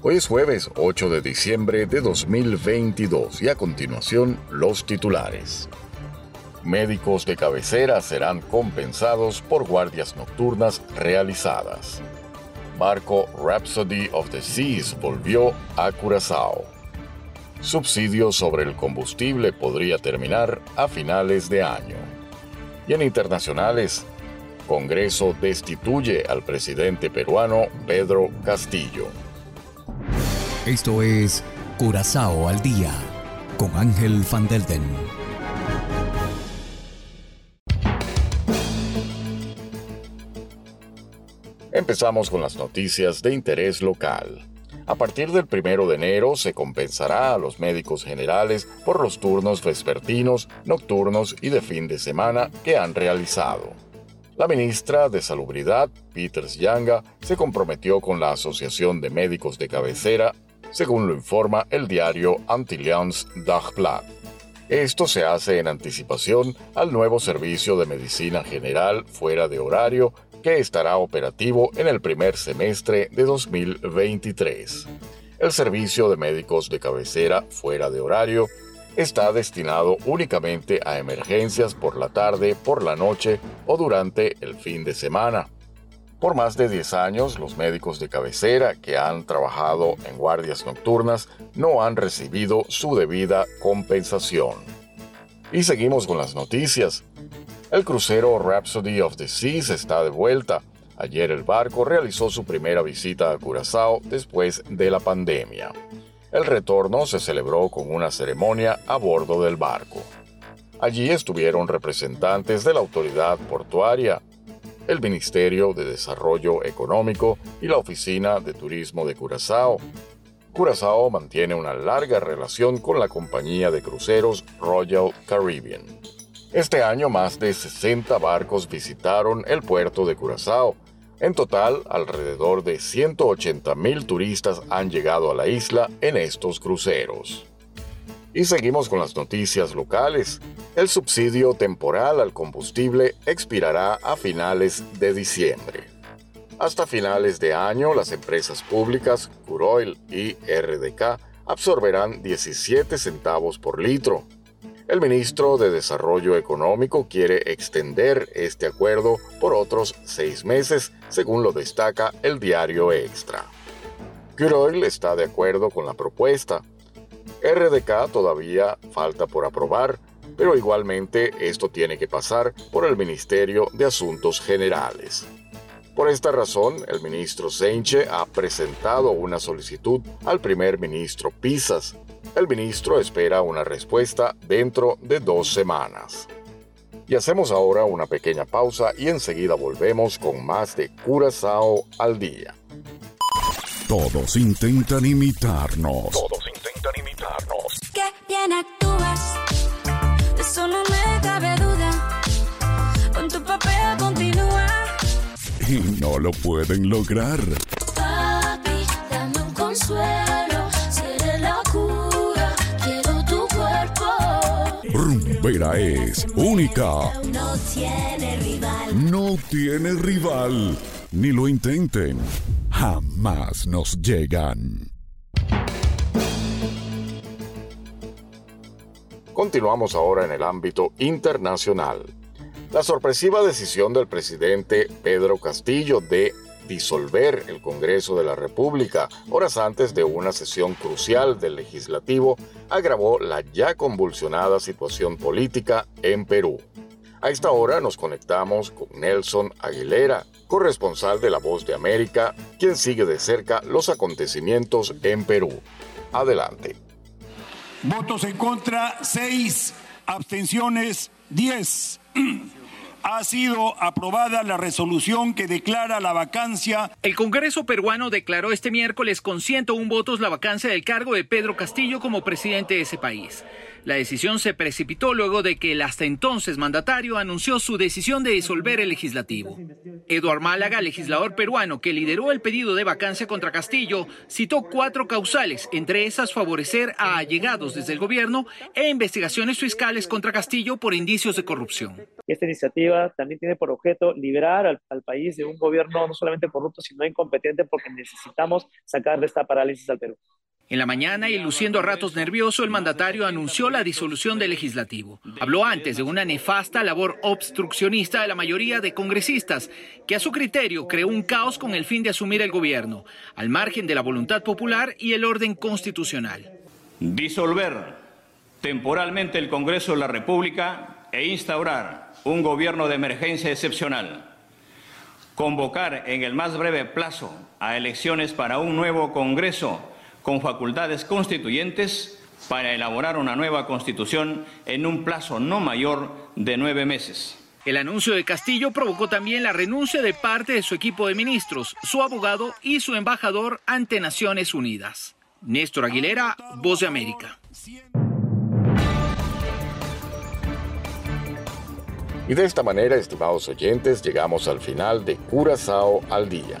Hoy es jueves 8 de diciembre de 2022 y a continuación los titulares. Médicos de cabecera serán compensados por guardias nocturnas realizadas. Barco Rhapsody of the Seas volvió a Curazao. Subsidio sobre el combustible podría terminar a finales de año. Y en internacionales, Congreso destituye al presidente peruano Pedro Castillo. Esto es Curazao al día con Ángel Van Delden. Empezamos con las noticias de interés local. A partir del primero de enero se compensará a los médicos generales por los turnos vespertinos, nocturnos y de fin de semana que han realizado. La ministra de Salubridad, Peters Yanga, se comprometió con la Asociación de Médicos de Cabecera, según lo informa el diario Antillians Dagblad. Esto se hace en anticipación al nuevo servicio de medicina general fuera de horario que estará operativo en el primer semestre de 2023. El servicio de médicos de cabecera fuera de horario está destinado únicamente a emergencias por la tarde, por la noche o durante el fin de semana. Por más de 10 años, los médicos de cabecera que han trabajado en guardias nocturnas no han recibido su debida compensación. Y seguimos con las noticias. El crucero Rhapsody of the Seas está de vuelta. Ayer el barco realizó su primera visita a Curazao después de la pandemia. El retorno se celebró con una ceremonia a bordo del barco. Allí estuvieron representantes de la autoridad portuaria, el Ministerio de Desarrollo Económico y la Oficina de Turismo de Curazao. Curazao mantiene una larga relación con la compañía de cruceros Royal Caribbean. Este año más de 60 barcos visitaron el puerto de Curazao. En total, alrededor de 180.000 turistas han llegado a la isla en estos cruceros. Y seguimos con las noticias locales. El subsidio temporal al combustible expirará a finales de diciembre. Hasta finales de año, las empresas públicas Curoil y RDK absorberán 17 centavos por litro, el ministro de Desarrollo Económico quiere extender este acuerdo por otros seis meses, según lo destaca el diario Extra. Curoil está de acuerdo con la propuesta. RDK todavía falta por aprobar, pero igualmente esto tiene que pasar por el Ministerio de Asuntos Generales. Por esta razón, el ministro Seinche ha presentado una solicitud al primer ministro Pisas. El ministro espera una respuesta dentro de dos semanas. Y hacemos ahora una pequeña pausa y enseguida volvemos con más de Curazao al día. Todos intentan imitarnos. Todos Y no lo pueden lograr. Papi, dame un consuelo. Si eres la cura, quiero tu cuerpo. Rumbera es única. No tiene rival. No tiene rival. Ni lo intenten. Jamás nos llegan. Continuamos ahora en el ámbito internacional. La sorpresiva decisión del presidente Pedro Castillo de disolver el Congreso de la República horas antes de una sesión crucial del legislativo agravó la ya convulsionada situación política en Perú. A esta hora nos conectamos con Nelson Aguilera, corresponsal de La Voz de América, quien sigue de cerca los acontecimientos en Perú. Adelante. Votos en contra, 6. Abstenciones, 10. ha sido aprobada la resolución que declara la vacancia. El Congreso peruano declaró este miércoles con 101 votos la vacancia del cargo de Pedro Castillo como presidente de ese país. La decisión se precipitó luego de que el hasta entonces mandatario anunció su decisión de disolver el legislativo. Eduard Málaga, legislador peruano que lideró el pedido de vacancia contra Castillo, citó cuatro causales, entre esas favorecer a allegados desde el gobierno e investigaciones fiscales contra Castillo por indicios de corrupción. Esta iniciativa también tiene por objeto liberar al, al país de un gobierno no solamente corrupto, sino incompetente, porque necesitamos sacar de esta parálisis al Perú. En la mañana y luciendo a ratos nervioso, el mandatario anunció la disolución del legislativo. Habló antes de una nefasta labor obstruccionista de la mayoría de congresistas, que a su criterio creó un caos con el fin de asumir el gobierno, al margen de la voluntad popular y el orden constitucional. Disolver temporalmente el Congreso de la República e instaurar un gobierno de emergencia excepcional. Convocar en el más breve plazo a elecciones para un nuevo Congreso con facultades constituyentes para elaborar una nueva constitución en un plazo no mayor de nueve meses. El anuncio de Castillo provocó también la renuncia de parte de su equipo de ministros, su abogado y su embajador ante Naciones Unidas. Néstor Aguilera, Voz de América. Y de esta manera, estimados oyentes, llegamos al final de Curazao al Día.